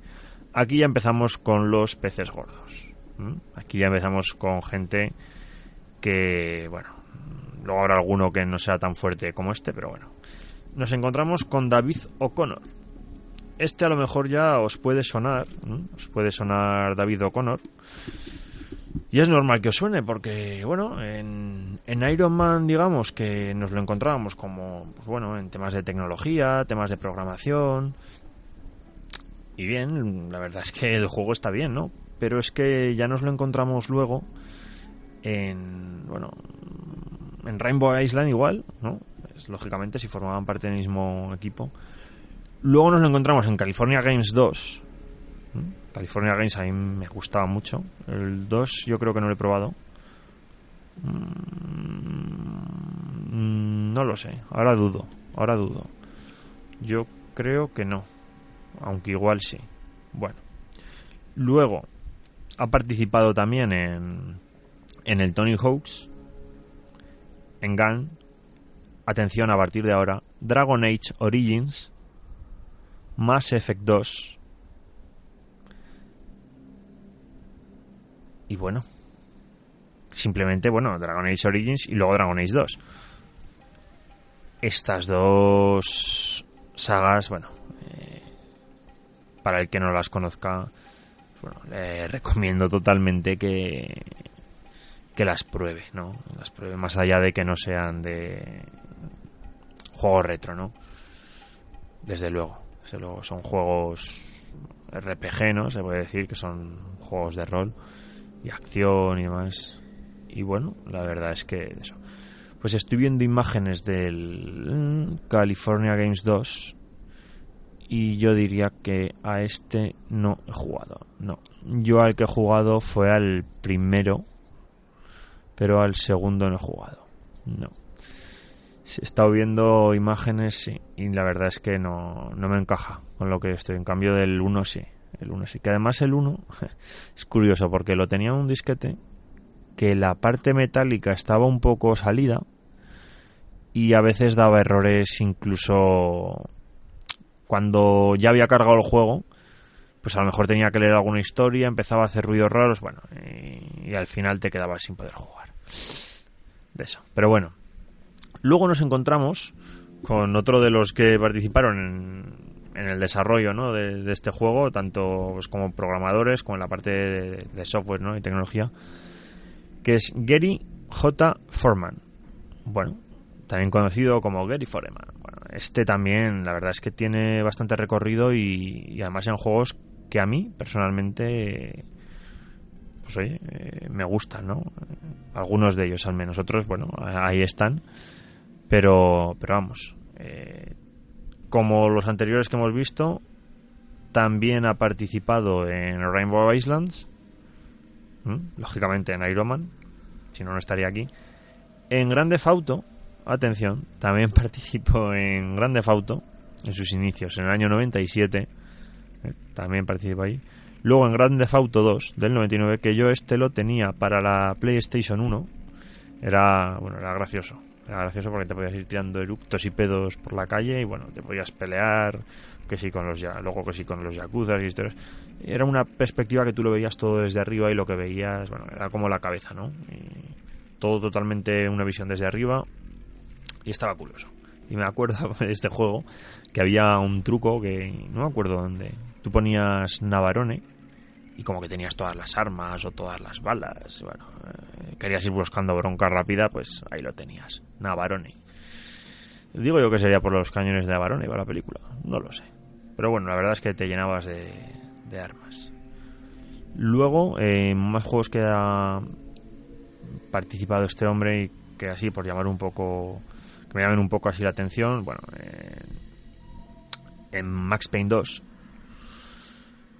Aquí ya empezamos con los peces gordos. Aquí ya empezamos con gente que, bueno, luego habrá alguno que no sea tan fuerte como este, pero bueno. Nos encontramos con David O'Connor. Este a lo mejor ya os puede sonar, os puede sonar David O'Connor. Y es normal que os suene porque, bueno, en, en, Iron Man, digamos, que nos lo encontrábamos como, pues bueno, en temas de tecnología, temas de programación, y bien, la verdad es que el juego está bien, ¿no? Pero es que ya nos lo encontramos luego en, bueno, en Rainbow Island igual, ¿no? Lógicamente si formaban parte del mismo equipo. Luego nos lo encontramos en California Games 2. California Games a mí me gustaba mucho. El 2 yo creo que no lo he probado. Mm, no lo sé, ahora dudo, ahora dudo. Yo creo que no aunque igual sí. Bueno. Luego, ha participado también en, en el Tony Hawks, en Gun, atención a partir de ahora, Dragon Age Origins, Mass Effect 2, y bueno, simplemente, bueno, Dragon Age Origins y luego Dragon Age 2. Estas dos sagas, bueno, eh, para el que no las conozca, bueno, le recomiendo totalmente que, que las pruebe, ¿no? Las pruebe más allá de que no sean de juegos retro, ¿no? Desde luego, desde luego son juegos RPG, ¿no? Se puede decir que son juegos de rol y acción y demás. Y bueno, la verdad es que eso. Pues estoy viendo imágenes del California Games 2 y yo diría que a este no he jugado. No, yo al que he jugado fue al primero, pero al segundo no he jugado. No. He estado viendo imágenes, sí, y la verdad es que no, no me encaja con lo que estoy. En cambio del 1 sí, el 1 sí. Que además el 1 *laughs* es curioso porque lo tenía un disquete que la parte metálica estaba un poco salida y a veces daba errores incluso cuando ya había cargado el juego pues a lo mejor tenía que leer alguna historia, empezaba a hacer ruidos raros, bueno, y, y al final te quedabas sin poder jugar. De eso. Pero bueno, Luego nos encontramos con otro de los que participaron en, el desarrollo ¿no? de, este juego, tanto pues, como programadores como en la parte de, software ¿no? y tecnología, que es Gary J. Foreman. Bueno, también conocido como Gary Foreman. Este también, la verdad es que tiene bastante recorrido y, además en juegos que a mí personalmente pues oye, eh, me gustan, ¿no? Algunos de ellos al menos, otros, bueno, ahí están. Pero, pero vamos, eh, como los anteriores que hemos visto, también ha participado en Rainbow Islands, lógicamente en Iron Man, si no, no estaría aquí. En Grande Fauto, atención, también *laughs* participó en Grande Fauto, en sus inicios, en el año 97, eh, también participó ahí. Luego en Grande Fauto 2 del 99, que yo este lo tenía para la PlayStation 1, era, bueno, era gracioso. Era gracioso porque te podías ir tirando eructos y pedos por la calle y bueno, te podías pelear, que sí con los ya, luego que sí con los yakuzas y historias. Era una perspectiva que tú lo veías todo desde arriba y lo que veías, bueno, era como la cabeza, ¿no? todo totalmente una visión desde arriba y estaba curioso. Y me acuerdo *laughs* de este juego que había un truco que no me acuerdo dónde. Tú ponías Navarone y como que tenías todas las armas o todas las balas. Bueno, eh, querías ir buscando bronca rápida, pues ahí lo tenías. Navarone. Digo yo que sería por los cañones de Navarone para la película. No lo sé. Pero bueno, la verdad es que te llenabas de, armas. Luego, eh, más juegos que ha participado este hombre y que así, por llamar un poco, me llamen un poco así la atención, bueno, eh, en Max Payne 2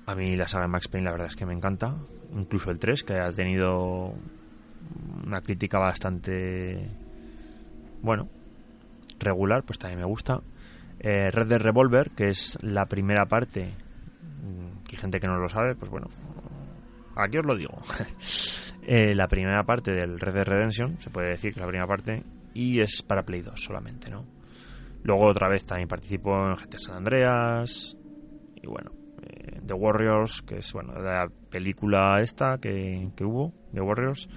a mí la saga de Max Payne la verdad es que me encanta. Incluso el 3, que ha tenido una crítica bastante, bueno, regular, pues también me gusta. Eh, Red Dead Revolver, que es la primera parte, mm, que gente que no lo sabe, pues bueno, aquí os lo digo. *laughs* Eh, la primera parte del Red Dead Redemption, se puede decir que la primera parte, y es para Play 2 solamente, ¿no? Luego otra vez también participó en GTA San Andreas, y bueno, The Warriors, que es bueno la película esta que, hubo, The Warriors,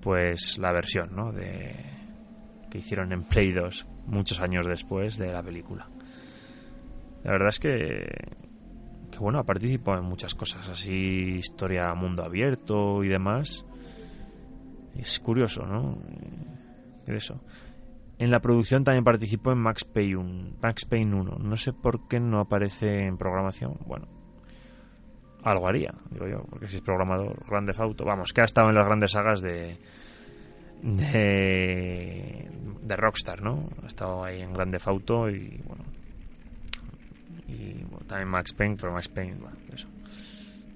pues la versión ¿no? de, que hicieron en Play 2 muchos años después de la película. La verdad es que, que bueno, ha participado en muchas cosas, así historia mundo abierto y demás. Es curioso, ¿no? Eso. En la producción también participó en Max Payne, Max Payne 1. No sé por qué no aparece en programación. Bueno, algo haría, digo yo, porque si es programador, grande Auto, vamos, que ha estado en las grandes sagas de, de, Rockstar, ¿no? Ha estado ahí en Grande Auto y, bueno, y también Max Payne, pero Max Payne, bueno, eso.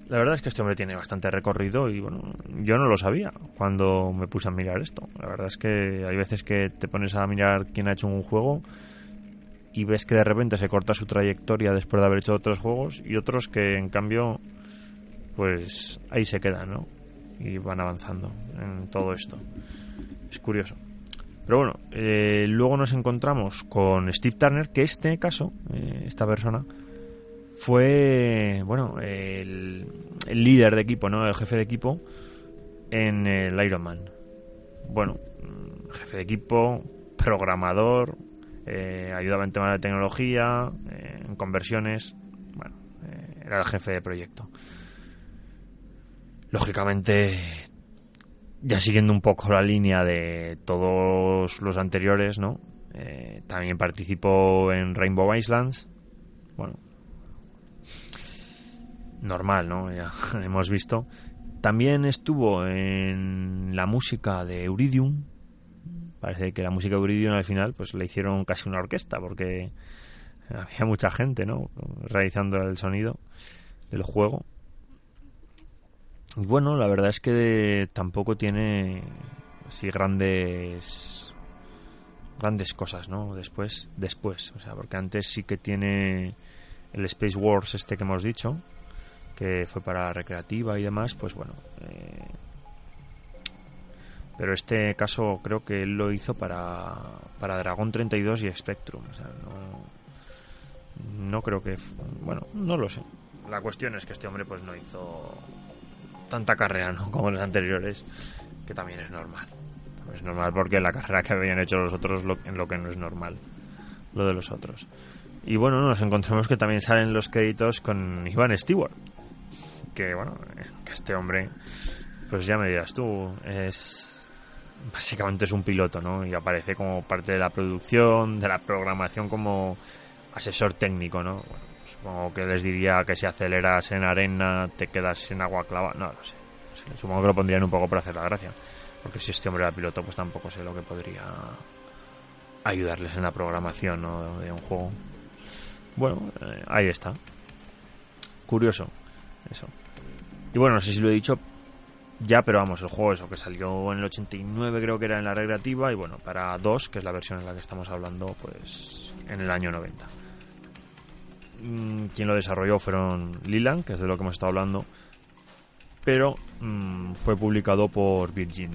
La verdad es que este hombre tiene bastante recorrido y bueno, yo no lo sabía cuando me puse a mirar esto. La verdad es que hay veces que te pones a mirar quién ha hecho un juego y ves que de repente se corta su trayectoria después de haber hecho otros juegos y otros que en cambio pues ahí se quedan, ¿no? Y van avanzando en todo esto. Es curioso. Pero bueno, eh, luego nos encontramos con Steve Turner, que este caso, eh, esta persona, fue, bueno, el, líder de equipo, ¿no? El jefe de equipo en el Iron Man. Bueno, mm, jefe de equipo, programador, eh, ayudaba en temas de tecnología, eh, en conversiones. Bueno, eh, era el jefe de proyecto. Lógicamente, ya siguiendo un poco la línea de todos los anteriores, ¿no? también participó en Rainbow Islands. Bueno, normal, ¿no? Ya *laughs* hemos visto. También estuvo en la música de Euridium. Parece que la música de Euridium al final pues le hicieron casi una orquesta porque *laughs* había mucha gente, ¿no? Realizando el sonido del juego. Y bueno, la verdad es que tampoco tiene así grandes grandes cosas, ¿no? Después, después, o sea, porque antes sí que tiene el Space Wars este que hemos dicho, que fue para recreativa y demás, pues bueno. Eh, pero este caso creo que él lo hizo para, para Dragon 32 y Spectrum. O sea, no, no creo que... Bueno, no lo sé. La cuestión es que este hombre pues no hizo tanta carrera ¿no? *laughs* como los anteriores, que también es normal. Es normal porque la carrera que habían hecho los otros lo, en lo que no es normal, lo de los otros. Y bueno, nos encontramos que también salen los créditos con Ivan Stewart, que bueno, que este hombre, pues ya me dirás tú, es básicamente es un piloto, ¿no? Y aparece como parte de la producción, de la programación como asesor técnico, ¿no? Bueno, supongo que les diría que si aceleras en arena te quedas en agua clava, no lo sé. Supongo que lo pondrían un poco para hacer la gracia, porque si este hombre era piloto, pues tampoco sé lo que podría ayudarles en la programación ¿no? de un juego. Bueno, eh, ahí está. Curioso, eso. Y bueno, no sé si lo he dicho ya, pero vamos, el juego eso que salió en el 89 creo que era en la recreativa y bueno, para 2, que es la versión en la que estamos hablando, pues en el año 90. Mm, quien lo desarrolló fueron Lilan, que es de lo que hemos estado hablando, pero mm, fue publicado por Virgin.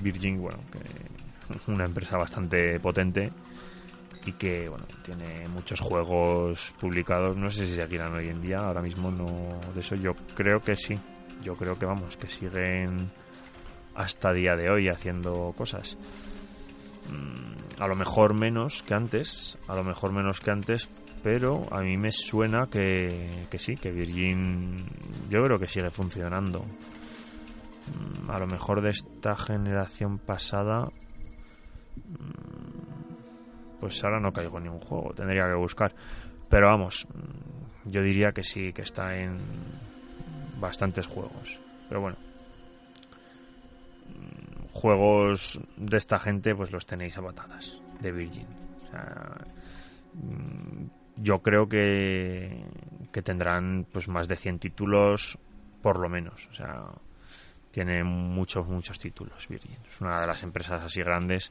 Virgin, bueno, que *laughs* una empresa bastante potente y que bueno tiene muchos juegos publicados. No sé si se alquilan hoy en día ahora mismo no de eso yo creo que sí. Yo creo que vamos que siguen hasta día de hoy haciendo cosas. Mm, a lo mejor menos que antes a lo mejor menos que antes pero a mí me suena que, que sí que Virgin yo creo que sigue funcionando. Mm, a lo mejor de esta generación pasada mm, pues ahora no caigo en ningún juego, tendría que buscar. Pero vamos, yo diría que sí, que está en bastantes juegos. Pero bueno, juegos de esta gente pues los tenéis a patadas, de Virgin. O sea, yo creo que, que tendrán pues más de 100 títulos por lo menos. O sea, tiene muchos, muchos títulos Virgin. Es una de las empresas así grandes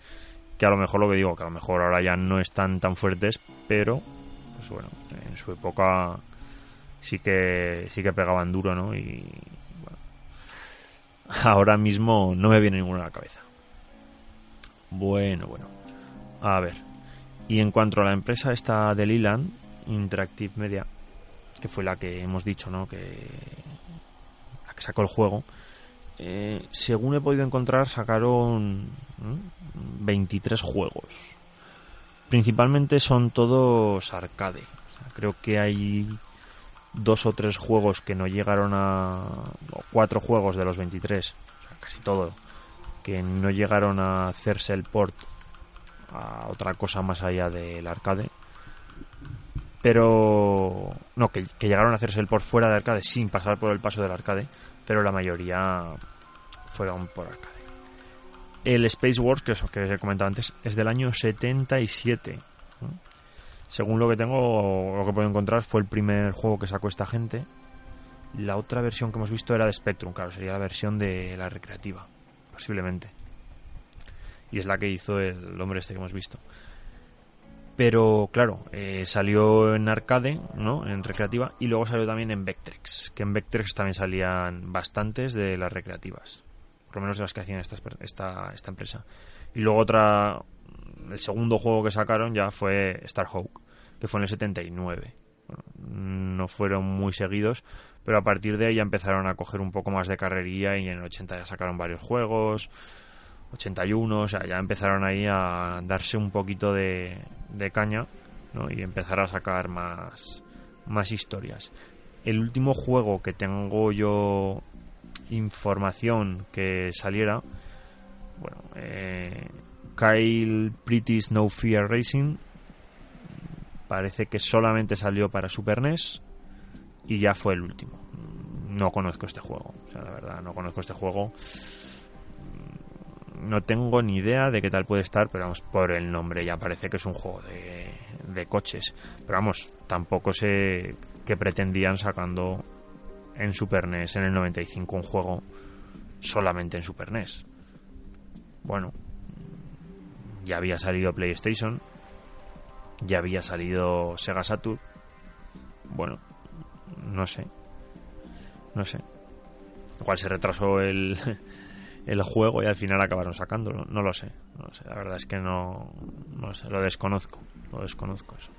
que a lo mejor lo que digo, que a lo mejor ahora ya no están tan fuertes, pero pues bueno, en su época sí que sí que pegaban duro, ¿no? Y bueno, *laughs* ahora mismo no me viene ninguno a la cabeza. Bueno, bueno. A ver. Y en cuanto a la empresa esta de Liland, Interactive Media, que fue la que hemos dicho, ¿no? Que la que sacó el juego, eh, según he podido encontrar, sacaron 23 juegos. Principalmente son todos arcade. creo que hay dos o tres juegos que no llegaron a... cuatro juegos de los 23, casi todo, que no llegaron a hacerse el port a otra cosa más allá del arcade. Pero... No, que, que llegaron a hacerse el port fuera de arcade sin pasar por el paso del arcade, pero la mayoría fueron por arcade. El Space Wars, que es que os he comentado antes, es del año 77. Según lo que tengo, lo que puedo encontrar, fue el primer juego que sacó esta gente. La otra versión que hemos visto era de Spectrum, claro, sería la versión de la recreativa, posiblemente. Y es la que hizo el hombre este que hemos visto. Pero claro, eh, salió en arcade, ¿no? En recreativa, y luego salió también en Vectrex, que en Vectrex también salían bastantes de las recreativas por lo menos de las que hacían esta, esta, esta empresa. Y luego otra, el segundo juego que sacaron ya fue Starhawk, que fue en el 79. no fueron muy seguidos, pero a partir de ahí ya empezaron a coger un poco más de carrería y en el 80 ya sacaron varios juegos, 81, o sea, ya empezaron ahí a darse un poquito de, caña ¿no? y empezar a sacar más, más historias. El último juego que tengo yo información que saliera, bueno, eh, Kyle Pretty No Fear Racing parece que solamente salió para Super NES y ya fue el último. No conozco este juego, o sea, la verdad, no conozco este juego. No tengo ni idea de qué tal puede estar, pero vamos, por el nombre ya parece que es un juego de, de coches. Pero vamos, tampoco sé qué pretendían sacando en Super NES en el 95 un juego solamente en Super NES. Bueno, ya había salido PlayStation, ya había salido Sega Saturn. Bueno, no sé. No sé. Igual se retrasó el, el juego y al final acabaron sacándolo. No lo sé. No lo sé. La verdad es que no, no lo sé. Lo desconozco. Lo desconozco eso.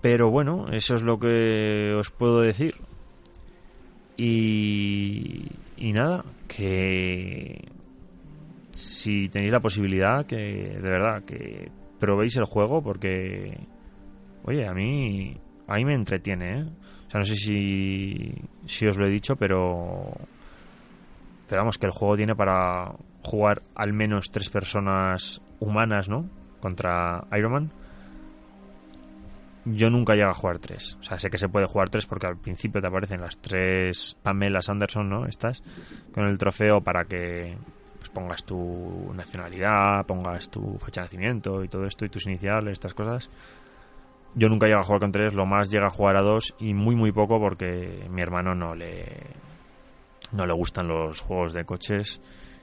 Pero bueno, eso es lo que os puedo decir. Y, y nada, que si tenéis la posibilidad, que de verdad, que probéis el juego porque, oye, a mí, a mí me entretiene, ¿eh? O sea, no sé si, si os lo he dicho, pero, pero vamos, que el juego tiene para jugar al menos tres personas humanas, ¿no? Contra Iron Man. Yo nunca llego a jugar tres. O sea, sé que se puede jugar tres porque al principio te aparecen las tres Pamelas Anderson, ¿no? Estas, con el trofeo para que pongas tu nacionalidad, pongas tu fecha de nacimiento y todo esto y tus iniciales, estas cosas. Yo nunca llego a jugar con tres, lo más llega a jugar a dos y muy muy poco porque mi hermano no le no le gustan los juegos de coches,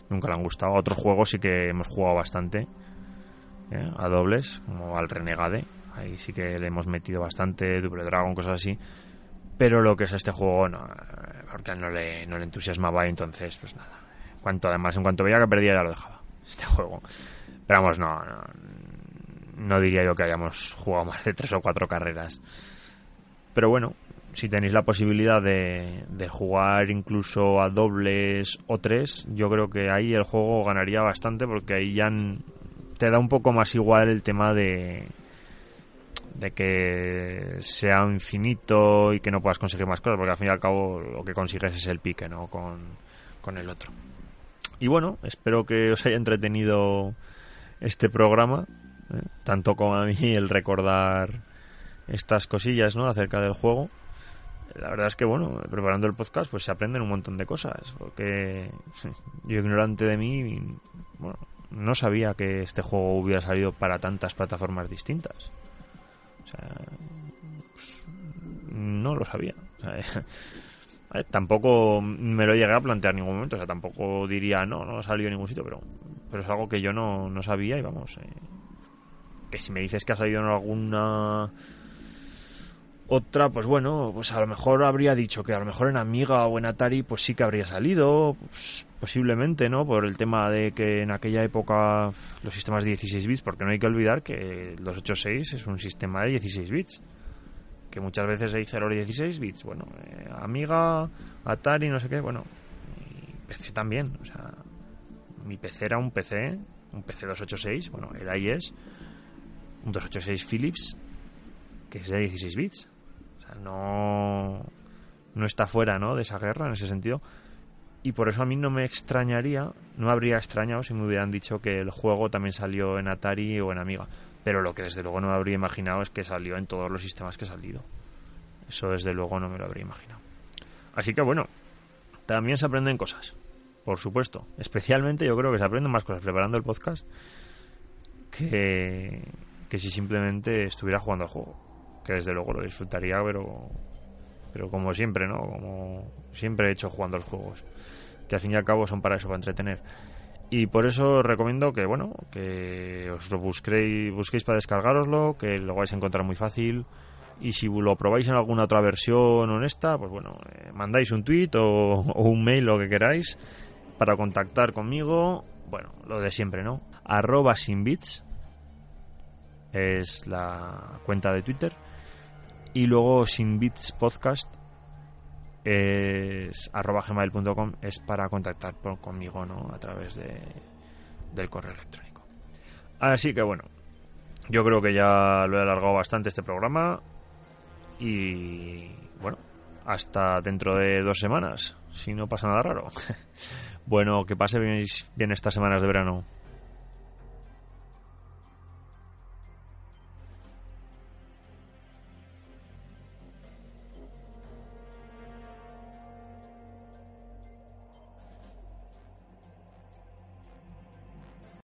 nunca le han gustado. otros juegos sí que hemos jugado bastante ¿eh? a dobles, como al Renegade, ahí sí que le hemos metido bastante, Double Dragon, cosas así. Pero lo que es este juego, no, porque no le, no le entusiasmaba, entonces, pues nada, cuanto además, en cuanto veía que perdía ya lo dejaba, este *laughs* juego. Pero vamos, no, no, diría yo que hayamos jugado más de tres o cuatro carreras. Pero bueno, si tenéis la posibilidad de, jugar incluso a dobles o tres, yo creo que ahí el juego ganaría bastante porque ahí ya te da un poco más igual el tema de de que sea infinito y que no puedas conseguir más cosas porque al fin y al cabo lo que consigues es el pique no con, con el otro y bueno, espero que os haya entretenido este programa, ¿eh? tanto como a mí el recordar estas cosillas, ¿no? Acerca del juego. La verdad es que, bueno, preparando el podcast, pues se aprenden un montón de cosas. Porque *laughs* yo, ignorante de mí, bueno, no sabía que este juego hubiera salido para tantas plataformas distintas. O sea, pues, no lo sabía. *laughs* Tampoco me lo llegué a plantear en ningún momento, o sea, tampoco diría, no, no ha salido en ningún sitio, pero, pero es algo que yo no, no sabía y vamos, eh, que si me dices que ha salido en alguna otra, pues bueno, pues a lo mejor habría dicho que a lo mejor en Amiga o en Atari, pues sí que habría salido, pues posiblemente, ¿no? Por el tema de que en aquella época los sistemas de 16 bits, porque no hay que olvidar que el 286 es un sistema de 16 bits que muchas veces se dice los 16 bits, bueno, eh, Amiga, Atari, no sé qué, bueno, mi PC también, o sea, mi PC era un PC, un PC 286, bueno, ahí es un 286 Philips que es de 16 bits, no no está fuera, ¿no? de esa guerra en ese sentido. Y por eso a mí no me extrañaría, no habría extrañado si me hubieran dicho que el juego también salió en Atari o en Amiga pero lo que desde luego no me habría imaginado es que salió en todos los sistemas que ha salido. Eso desde luego no me lo habría imaginado. Así que bueno, también se aprenden cosas, por supuesto. Especialmente yo creo que se aprenden más cosas preparando el podcast que, que si simplemente estuviera jugando al juego. Que desde luego lo disfrutaría, pero, pero como siempre, ¿no? Como siempre he hecho jugando los juegos. Que al fin y al cabo son para eso, para entretener. Y por eso os recomiendo que, bueno, que os lo busquéis, busquéis para descargaroslo, que lo vais a encontrar muy fácil. Y si lo probáis en alguna otra versión honesta, pues bueno, eh, mandáis un tweet *laughs* o, un mail, lo que queráis, para contactar conmigo. Bueno, lo de siempre, ¿no? Arroba sin bits es la cuenta de Twitter. Y luego Sin Bits Podcast es arroba gmail.com es para contactar conmigo ¿no? a través de, del correo electrónico. Así que bueno, yo creo que ya lo he alargado bastante este programa y bueno, hasta dentro de dos semanas, si no pasa nada raro. *laughs* bueno, que pase bien estas semanas de verano.